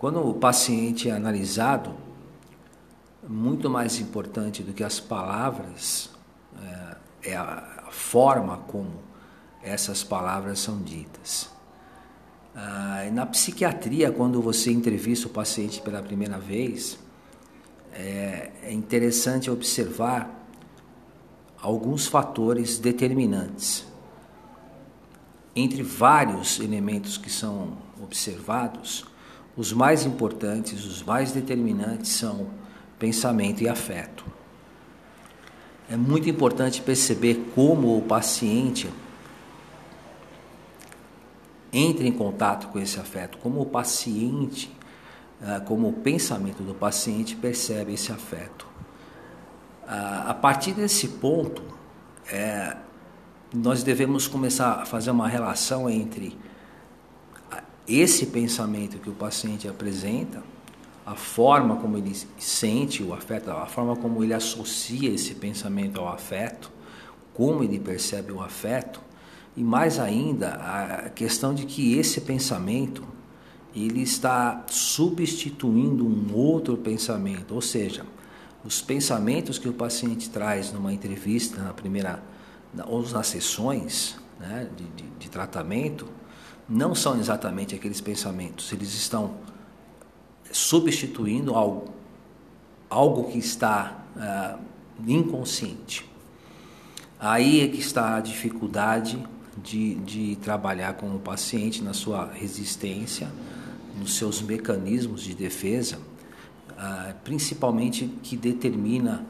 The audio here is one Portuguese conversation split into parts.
Quando o paciente é analisado, muito mais importante do que as palavras é, é a forma como essas palavras são ditas. Ah, na psiquiatria, quando você entrevista o paciente pela primeira vez, é, é interessante observar alguns fatores determinantes. Entre vários elementos que são observados, os mais importantes, os mais determinantes são pensamento e afeto. É muito importante perceber como o paciente entra em contato com esse afeto, como o paciente, ah, como o pensamento do paciente percebe esse afeto. Ah, a partir desse ponto, é, nós devemos começar a fazer uma relação entre esse pensamento que o paciente apresenta, a forma como ele sente o afeto, a forma como ele associa esse pensamento ao afeto, como ele percebe o afeto, e mais ainda a questão de que esse pensamento ele está substituindo um outro pensamento, ou seja, os pensamentos que o paciente traz numa entrevista, na primeira ou nas sessões né, de, de, de tratamento, não são exatamente aqueles pensamentos, eles estão substituindo algo, algo que está uh, inconsciente. Aí é que está a dificuldade de, de trabalhar com o paciente na sua resistência, nos seus mecanismos de defesa, uh, principalmente que determina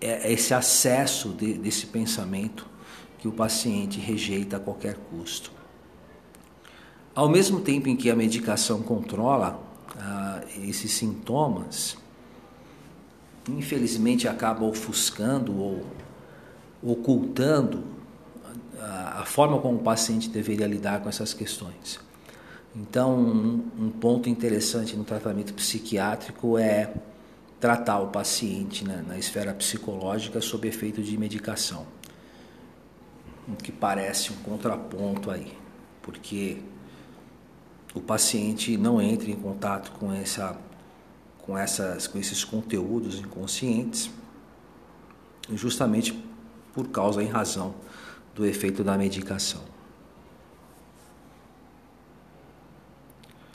é, esse acesso de, desse pensamento que o paciente rejeita a qualquer custo. Ao mesmo tempo em que a medicação controla ah, esses sintomas, infelizmente acaba ofuscando ou ocultando a, a, forma como o paciente deveria lidar com essas questões. Então, um, um ponto interessante no tratamento psiquiátrico é tratar o paciente né, na esfera psicológica sob efeito de medicação, o que parece um contraponto aí, porque o paciente não entre em contato com, essa, com, essas, com esses conteúdos inconscientes, justamente por causa, em razão do efeito da medicação.